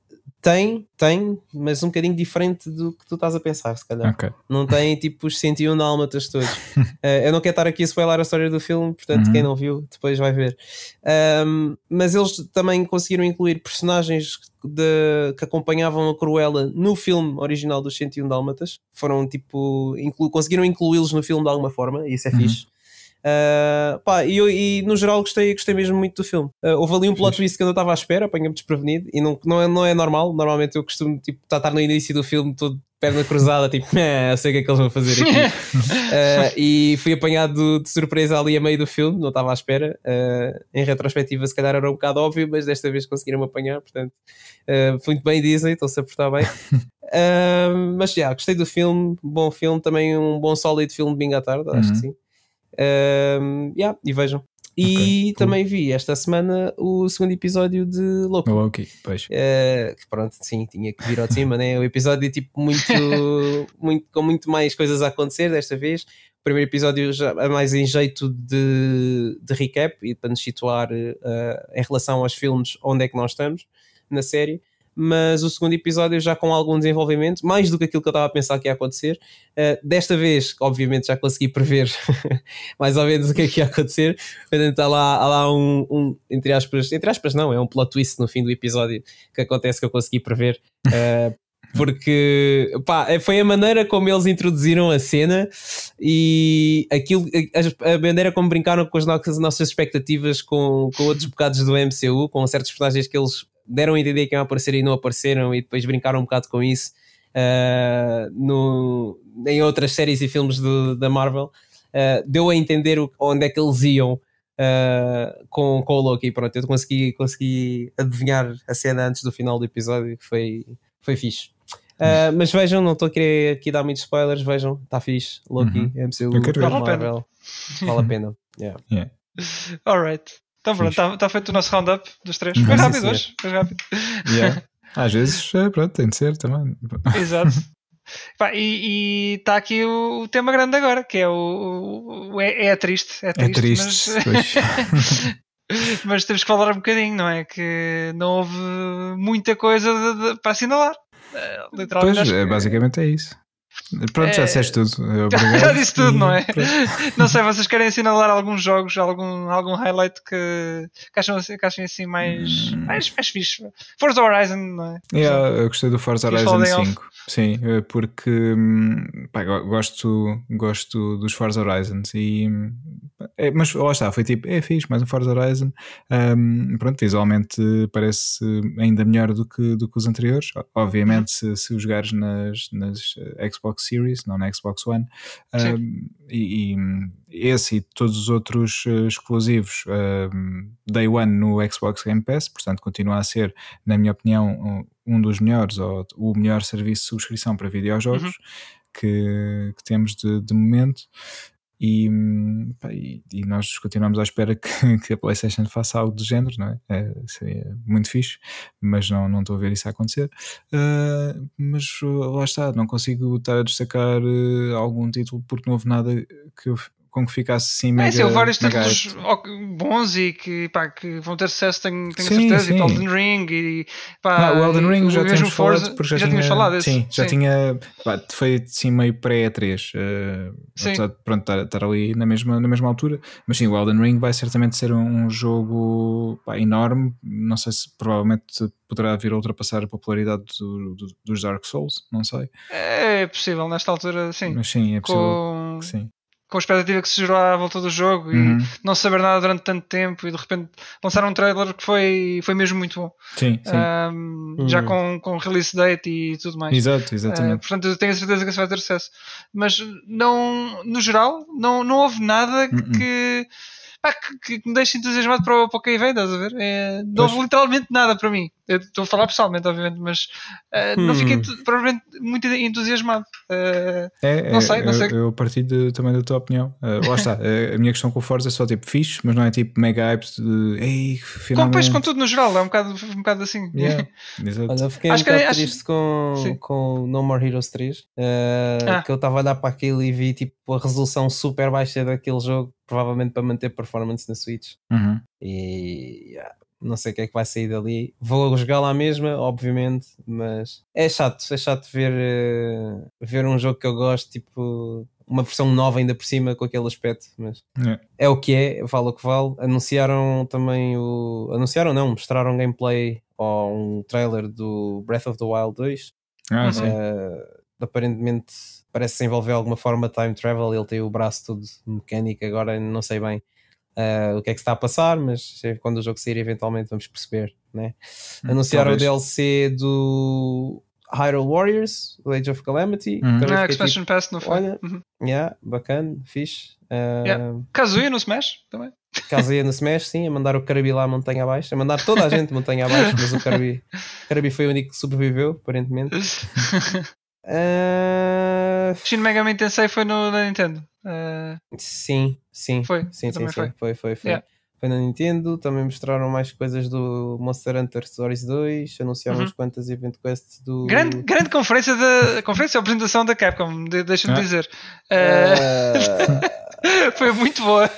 Tem, tem, mas um bocadinho diferente do que tu estás a pensar, se calhar. Ok. Não tem tipo os 101 dálmatas todos. Eh, eu não quero estar aqui a spoiler a história do filme, portanto, Uhum. quem não viu depois vai ver. Ahm, mas eles também conseguiram incluir personagens de- que acompanhavam a Cruella no filme original dos 101 Dálmatas. Foram tipo, inclu- conseguiram incluí-los no filme de alguma forma, e isso é Uhum. fixe. Ah, pá, e, e no geral gostei, gostei mesmo muito do filme. Ah, houve ali um plot twist que eu não estava à espera, apanha-me desprevenido, e não, não, é, não é normal. Normalmente eu costumo tipo, estar no início do filme todo perna cruzada, tipo, "Eh, eu sei o que é que eles vão fazer aqui. Ah, e fui apanhado de surpresa ali a meio do filme, não estava à espera. Ah, em retrospectiva, se calhar era um bocado óbvio, mas desta vez conseguiram-me apanhar, portanto, ah, foi muito bem Disney, estão-se a portar bem. Ah, mas já, gostei do filme, bom filme, também um bom sólido filme de domingo à tarde, acho Uhum. que sim. Ah, yeah, e vejam. E Ok, cool. também vi esta semana o segundo episódio de Louco. Oh, ok, pois. Eh, que pronto, sim, tinha que vir ao de cima, né? O episódio tipo muito, muito com muito mais coisas a acontecer desta vez. O primeiro episódio já é mais em jeito de, de recap e para nos situar eh, em relação aos filmes onde é que nós estamos na série. Mas o segundo episódio já com algum desenvolvimento, mais do que aquilo que eu estava a pensar que ia acontecer. Eh, desta vez, obviamente, já consegui prever mais ou menos o que é que ia acontecer. Portanto, há lá, há lá um, um, entre aspas, entre aspas, não, é um plot twist no fim do episódio que acontece que eu consegui prever. eh, porque pá, foi a maneira como eles introduziram a cena e aquilo, a, a maneira como brincaram com as nossas, nossas expectativas com, com outros bocados do MCU, com certos personagens que eles deram a entender que iam aparecer e não apareceram, e depois brincaram um bocado com isso eh, no, em outras séries e filmes do- da Marvel. Uh, deu a entender onde é que eles iam uh, com, com o Loki. Pronto, eu consegui, consegui adivinhar a cena antes do final do episódio, que foi, foi fixe. Uh, mas vejam, não estou a querer aqui dar muitos spoilers. Vejam, está fixe. Loki, Uhum. MCU. Vale a pena. Marvel. Vale a pena. Yeah. Yeah. Alright. Então pronto, está feito o nosso roundup dos três. Uhum. Foi Sim, rápido hoje. Foi rápido. Yeah. Às vezes, é, pronto, tem de ser também. Exato. E está aqui o, o, tema grande agora, que é o, o é, é, triste. É triste, é triste mas... mas temos que falar um bocadinho, não é? Que não houve muita coisa de, de, para assinalar. Eh, literalmente. Pois, é, basicamente é isso. Pronto, já é... disseste tudo. Obrigado. já disse tudo, não é? não sei, vocês querem assinalar alguns jogos, algum, algum highlight que, que, acham, que achem assim mais, hum. mais, mais fixe? Forza Horizon, não é? Yeah, eu gostei do Forza Horizon 5. Sim, eh, porque hum, pá, gosto, gosto dos Forza Horizons e é, mas lá está, foi tipo, é fixe, mais um Forza Horizon. Um, pronto, visualmente parece ainda melhor do que, do que os anteriores. Obviamente, se, se o jogares nas, nas Xbox Series, não na Xbox One, um, e, e, esse e todos os outros uh, exclusivos um, Day One no Xbox Game Pass, portanto, continua a ser, na minha opinião, um dos melhores ou o melhor serviço de subscrição para videojogos. Uhum. Que, que, temos de, de momento. E, e, nós continuamos à espera que, que, a PlayStation faça algo do género, não é? é seria muito fixe, mas não, não estou a ver isso a acontecer. Uh, mas lá está, não consigo estar a destacar uh, algum título porque não houve nada que eu com que ficasse assim mega. É, sim, houve vários títulos bons e que, pá, que vão ter sucesso, tenho, tenho sim, certeza. Sim. E Elden Ring e pá, não, o Elden Ring já tínhamos Forza, falado, porque já, já tinha, falado. Sim, já sim. tinha. Pá, foi assim meio pré-E3. Uh, apesar de pronto, estar, estar, ali na mesma, na mesma altura. Mas sim, o Elden Ring vai certamente ser um, um jogo pá, enorme. Não sei se provavelmente poderá vir a ultrapassar a popularidade do, do, dos Dark Souls, não sei. É possível, nesta altura, sim. Mas sim, é possível. Com... sim com a expectativa que se gerou à volta do jogo uhum. e não saber nada durante tanto tempo e de repente lançaram um trailer que foi, foi mesmo muito bom. Sim, sim. Um, uhum. Já com, com release date e tudo mais. Exato, exatamente. Uh, portanto, eu tenho a certeza que isso vai ter sucesso. Mas não, no geral, não, não houve nada uhum. que pá, que, que, me deixa entusiasmado para, para o que vem, estás a ver? É, não houve literalmente nada para mim. Eu estou a falar pessoalmente, obviamente, mas uh, hum. não fiquei provavelmente muito entusiasmado. Uh, é, não sei, não sei. Eu, eu parti de, também da tua opinião. Uh, lá está, a minha questão com o Forza é só tipo fixe, mas não é tipo mega hype de ei, finalmente. Com, com tudo no geral, é um bocado, um bocado assim. Yeah, Olha, eu fiquei acho um bocado triste com, com No More Heroes 3, ah. que eu estava a olhar para aquilo e vi tipo a resolução super baixa daquele jogo provavelmente para manter performance na Switch. Uhum. E yeah, não sei o que é que vai sair dali. Vou jogar lá mesma, obviamente, mas é chato, é chato ver, uh, ver um jogo que eu gosto, tipo uma versão nova ainda por cima com aquele aspecto, mas é, é o que é, vale o que vale. Anunciaram também o. Anunciaram não, mostraram gameplay ou um trailer do Breath of the Wild 2. Ah, uh, aparentemente parece se envolver alguma forma time travel. Ele tem o braço todo mecânico, agora não sei bem uh, o que é que está a passar, mas quando o jogo sair, eventualmente vamos perceber. Né? Hum, Anunciaram talvez. o DLC do Hyrule Warriors, Age of Calamity. Uhum. Ah, Expansion tipo, Pass não foi. Olha, uhum. yeah, bacana, fixe. Uh, yeah. Kazuya no Smash também. Kazuya no Smash, sim, a mandar o Kirby lá montanha abaixo, a mandar toda a gente montanha abaixo, mas o Kirby, Kirby foi o único que sobreviveu, aparentemente. Uh... Shin Megami Tensei foi no, na Nintendo. Uh... Sim, sim. Foi, sim, sim, foi. sim. Foi, foi, foi. Yeah. Foi na Nintendo, também mostraram mais coisas do Monster Hunter Stories 2, anunciaram uhum. umas quantas event quests do. Grande, grande conferência da conferência ou apresentação da Capcom, deixa-me ah. dizer. Uh... foi muito boa.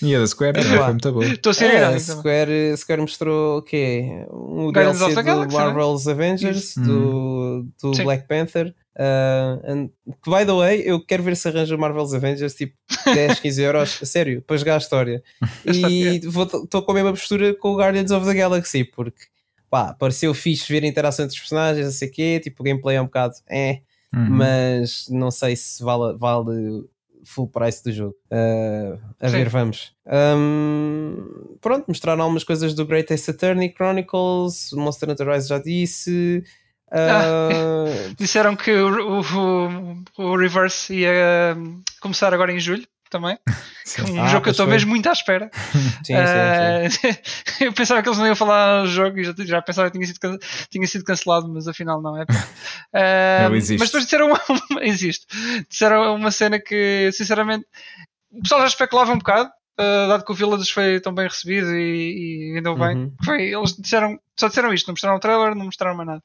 E a da Square também foi muito boa. Estou a ser é, a Square, Square mostrou o quê? Um Guardians DLC do Galaxy, Marvel's Avengers, do, do Black Panther. Uh, and, by the way, eu quero ver se arranja Marvel's Avengers tipo 10, 15 euros, a sério, para jogar a história. E estou com a mesma postura com o Guardians of the Galaxy, porque pá, pareceu fixe ver a interação entre os personagens, não sei o quê, tipo o gameplay é um bocado é, uhum. mas não sei se vale, vale full price do jogo. Uh, a Sim. ver, vamos. Um, pronto, mostraram algumas coisas do Great Ace Attorney Chronicles, Monster Hunter Rise já disse. Uh... Disseram que o, o, o, Reverse ia começar agora em julho também. Um ah, jogo que eu estou mesmo muito à espera. sim, uh, sim, sim. eu pensava que eles não iam falar no jogo e já, já pensava que tinha sido, tinha sido cancelado, mas afinal não é. Uh, não existe. Mas depois disseram uma, uma, existe. Disseram uma cena que, sinceramente, o pessoal já especulava um bocado uh, dado que o Village foi tão bem recebido e, e ainda bem. Uhum. Foi, eles disseram, só disseram isto, não mostraram o trailer, não mostraram mais nada.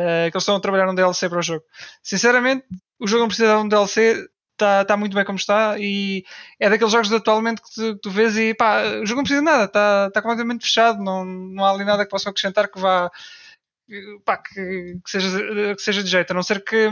Uh, que eles estão a trabalhar um DLC para o jogo. Sinceramente, o jogo não precisa de um DLC, está tá muito bem como está e é daqueles jogos de atualmente que tu, tu vês e pá, o jogo não precisa de nada, está tá completamente fechado, não, não há ali nada que possa acrescentar que vá pá, que, que, seja, que seja de jeito, a não ser que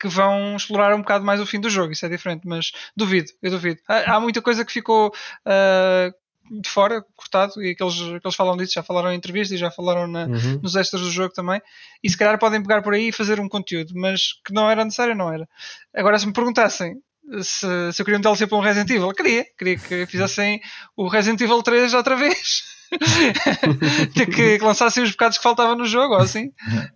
que vão explorar um bocado mais o fim do jogo, isso é diferente, mas duvido, eu duvido. Há, há muita coisa que ficou uh, de fora, cortado, e que eles, que eles falam disso, já falaram em entrevistas e já falaram na, Uhum. nos extras do jogo também, e se calhar podem pegar por aí e fazer um conteúdo, mas que não era necessário, não era. Agora, se me perguntassem se, se eu queria um DLC para um Resident Evil, queria, queria que fizessem o Resident Evil 3 outra vez. que, que lançassem os bocados que faltavam no jogo, ou assim.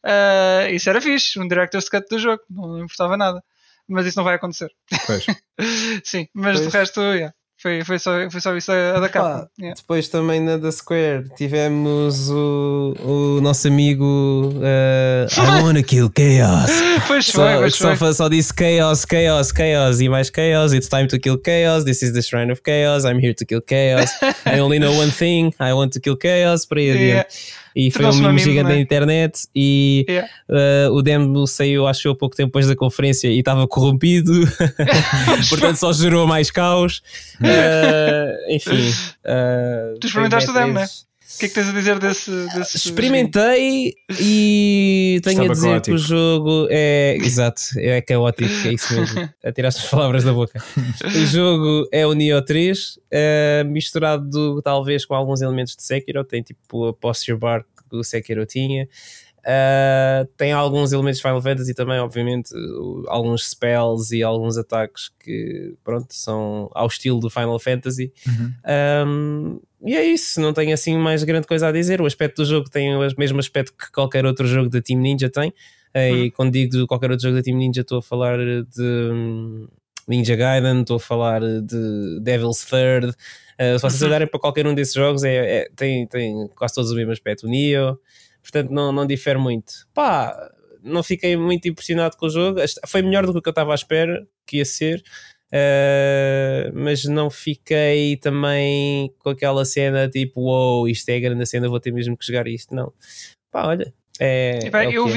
Uh, isso era fixe, um Director's Cut do jogo, não importava nada. Mas isso não vai acontecer. Sim, mas Pois. de resto, yeah, foi, foi, só, foi só isso a, da capa. Pá, Yeah. Depois também na da Square tivemos o, o nosso amigo uh, I wanna kill chaos. Pois Só, foi, pois só, foi. só disse chaos, chaos, chaos e mais chaos. It's time to kill chaos. This is the shrine of chaos. I'm here to kill chaos. I only know one thing. I want to kill chaos. Por aí Yeah. adiante. E foi um meme gigante não é? na internet. E Yeah. uh, o demo saiu, acho eu, pouco tempo depois da conferência e estava corrompido. Portanto, só gerou mais caos. Uh, enfim. uh, Tu experimentaste o demo, bem né? O que é que tens a dizer desse. desse Experimentei e tenho Estava a dizer que o caótico. jogo é. Exato, é caótico, é isso mesmo. A tirar as palavras da boca. O jogo é o Neo 3, eh, misturado talvez com alguns elementos de Sekiro. Tem tipo a posture bar que o Sekiro tinha. Eh, tem alguns elementos de Final Fantasy também, obviamente, alguns spells e alguns ataques que, pronto, são ao estilo do Final Fantasy. Uhum. Um, e é isso, não tenho assim mais grande coisa a dizer. O aspecto do jogo tem o mesmo aspecto que qualquer outro jogo da Team Ninja tem. Eh, E quando digo qualquer outro jogo da Team Ninja, estou a falar de hum, Ninja Gaiden, estou a falar de Devil's Third. Eh, se vocês Uhum. olharem para qualquer um desses jogos, é, é- tem, tem quase todos o mesmo aspecto. O Neo, portanto, não, não difere muito. Pá, não fiquei muito impressionado com o jogo. Foi melhor do que eu estava à espera que ia ser. Uh, mas não fiquei também com aquela cena tipo, wow, isto é a grande cena, vou ter mesmo que jogar isto. Não, pá, olha, é. E, pá, é eu, é.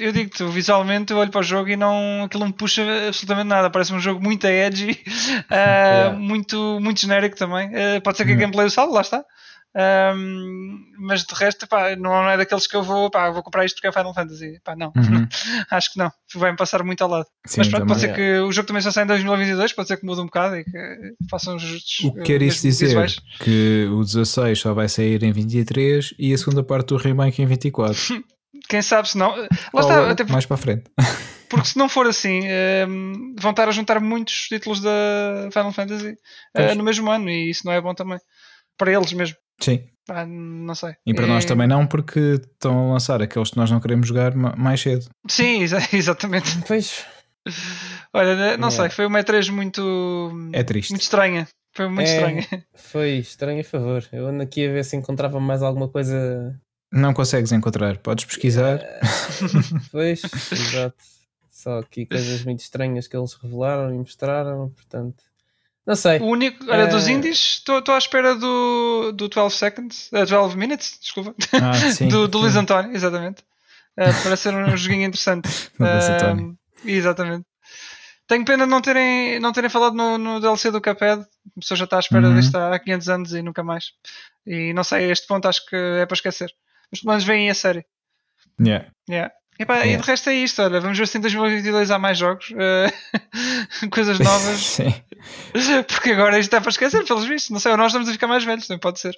eu digo-te, visualmente eu olho para o jogo e não, aquilo não me puxa absolutamente nada. Parece um jogo muito edgy, ah, Yeah. muito, muito genérico também. Ah, pode ser que a Uhum. gameplay o salve, lá está. Ahm, mas de resto, pá, não é daqueles que eu vou, pá, vou comprar isto porque é Final Fantasy. Pá, não, Uhum. acho que não. Vai-me passar muito ao lado. Sim, mas pronto, pode ser que o jogo também só saia em 2022, pode ser que mude um bocado e que façam os justos. O que quer isso dizer? visuais. Que o 16 só vai sair em 23 e a segunda parte do remake em 24. Quem sabe se não. Lá Ou está, até mais para a frente. Porque se não for assim, ehm, vão estar a juntar muitos títulos da Final Fantasy Pois. no mesmo ano e isso não é bom também. Para eles mesmo. Sim. Pá, não sei. E para nós Eh, também não, porque estão a lançar aqueles que nós não queremos jogar ma- mais cedo. Sim, exa- exatamente. Pois, Olha, não É. sei, foi uma E3 muito. É triste. Muito estranha. Foi muito É. estranha. foi estranho a favor. Eu ando aqui a ver se encontrava mais alguma coisa. Não consegues encontrar. Podes pesquisar. Pois, exato. Só aqui coisas muito estranhas que eles revelaram e mostraram, portanto. Não sei. O único. Olha, dos Eh. indies, estou à espera do, do 12 Seconds. eh, 12 Minutes, desculpa. Ah, sim. do, do Luís António, exatamente. Eh, parece ser um joguinho interessante. António. exatamente. Tenho pena de não terem, não terem falado no, no DLC do Cuphead. A pessoa já está à espera Uhum. deste há 500 anos e nunca mais. E não sei, a este ponto acho que é para esquecer. Mas pelo menos vem a série. Yeah. Yeah. E, pá, e Yeah. de resto é isto, olha, vamos ver se em 2022 há mais jogos, eh, coisas novas, Sim. porque agora isto é para esquecer, pelos vistos, não sei, ou nós estamos a ficar mais velhos, também pode ser.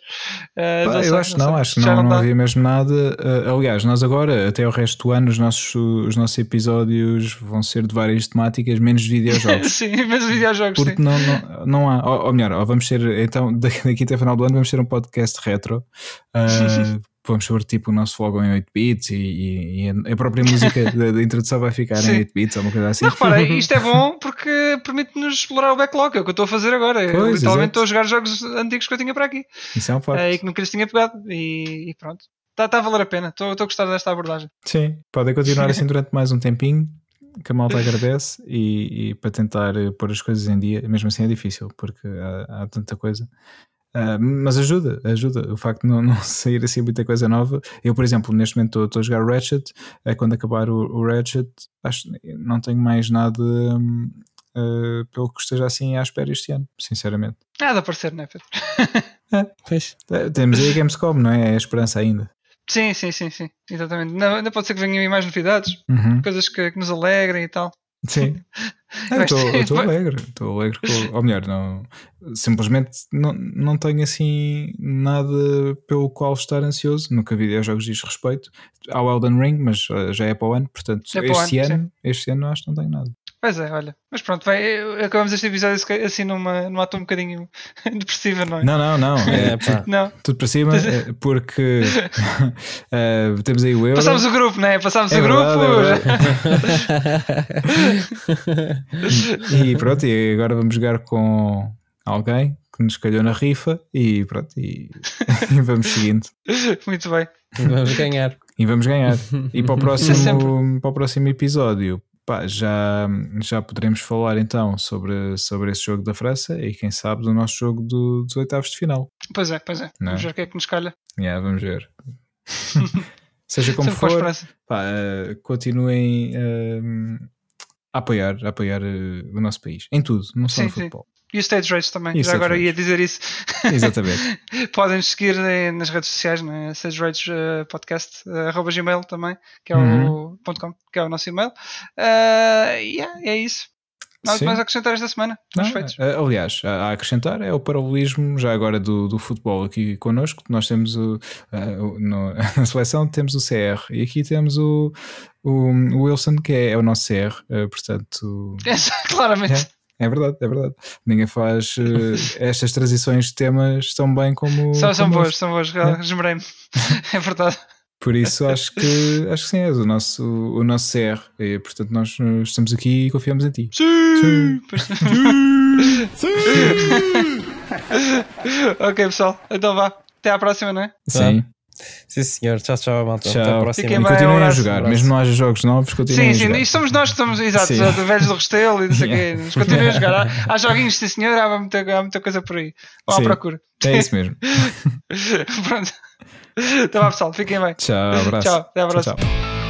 Eh, Pá, não eu sei, acho que não, sei. acho que não, não dá. havia mesmo nada. Uh, aliás, nós agora, até o resto do ano, os nossos, os nossos episódios vão ser de várias temáticas, menos de videojogos. sim, mas videojogos, Porque sim. não, não, não há, ou, ou melhor, ou vamos ser, então, daqui até final do ano, vamos ser um podcast retro. Uh, vamos pôr tipo o nosso logo em 8 bits e, e- e a própria música da, da introdução vai ficar em 8 bits ou uma coisa assim. Não, repara, isto é bom porque permite-nos explorar o backlog, é o que eu estou a fazer agora. Eu, Pois, literalmente exato. estou a jogar jogos antigos que eu tinha para aqui Isso é um facto. eh, e que nunca lhes tinha pegado. E, e pronto, está tá a valer a pena. Estou estou a gostar desta abordagem. Sim, podem continuar assim durante mais um tempinho que a malta agradece e, e, para tentar pôr as coisas em dia, mesmo assim é difícil, porque há, há tanta coisa. Uh, mas ajuda, ajuda o facto de não, não, sair assim muita coisa nova. Eu, por exemplo, neste momento estou a jogar Ratchet. É quando acabar o, o Ratchet, acho não tenho mais nada uh, pelo que esteja assim à espera este ano, sinceramente. Nada a parecer, não é, Pedro? é, temos aí a Gamescom, não é? É a esperança ainda. Sim, sim, sim, sim, exatamente. Não, ainda pode ser que venham aí mais novidades, uhum. coisas que, que, nos alegrem e tal. Sim. Estou alegre, estou alegre com, ou melhor, não, simplesmente não, não tenho assim nada pelo qual estar ansioso. Nunca vi videojogos diz respeito ao Elden Ring, mas uh, já é para o ano, portanto, é este ano, ano este ano acho que não tenho nada. Pois é, olha. Mas pronto, vai, acabamos este episódio assim numa, numa ato um bocadinho depressiva, não é? Não, não, não. É, pá, não. Tudo para cima, é, porque uh, temos aí o Euro. Passámos o grupo, não é? Passámos é o verdade, grupo. É e pronto, e agora vamos jogar com alguém que nos calhou na rifa e pronto, e, e vamos seguindo. Muito bem. E vamos ganhar. E vamos ganhar. E para o próximo, para o próximo episódio Pá, já, já poderemos falar então sobre, sobre esse jogo da França e quem sabe do nosso jogo do, dos oitavos de final. Pois é, pois é. Não? Vamos ver o que é que nos calha. Yeah, vamos ver. Seja como Sempre for, pá, uh, continuem uh, a apoiar, a apoiar uh, o nosso país em tudo, não só sim, no futebol. E o Stage Race também, e já agora ia dizer isso. Exatamente. Podem seguir nas redes sociais, né? Stage Race uh, Podcast, uh, arroba gmail também, que é uhum. o .com, que é o nosso e-mail. Uh, yeah, é isso. Nada mais a acrescentar esta semana. Não, feitos. Aliás, a acrescentar é o paralelismo já agora do, do futebol aqui connosco. Nós temos o, uh, no, na seleção temos o CR e aqui temos o, o, o Wilson que é, é, o nosso CR, uh, portanto. claramente. É. Verdade, é verdade. Ninguém faz uh, estas transições de temas tão bem como. São, são boas, são boas, é. esmerei-me. é verdade. Por isso acho que acho que sim, és o nosso, o nosso CR. E, portanto, nós estamos aqui e confiamos em ti. Sim! Sim! sim. ok, pessoal. Então vá. Até à próxima, não é? Sim. Sim, senhor. Tchau, tchau, malta. Tchau. Até a próxima. Fiquem e continuem a jogar, mesmo não haja jogos novos, continuem sim, a jogar. Sim, sim, somos nós que somos, exato, sim. velhos do Restelo e não sei o yeah. quê. Mas continuem a jogar. Há, há joguinhos, sim, senhor, há muita, há muita coisa por aí. Vão à procura. É isso mesmo. Pronto. Então vá, pessoal, fiquem bem. Tchau, abraço. Tchau, até à próxima. Tchau, tchau.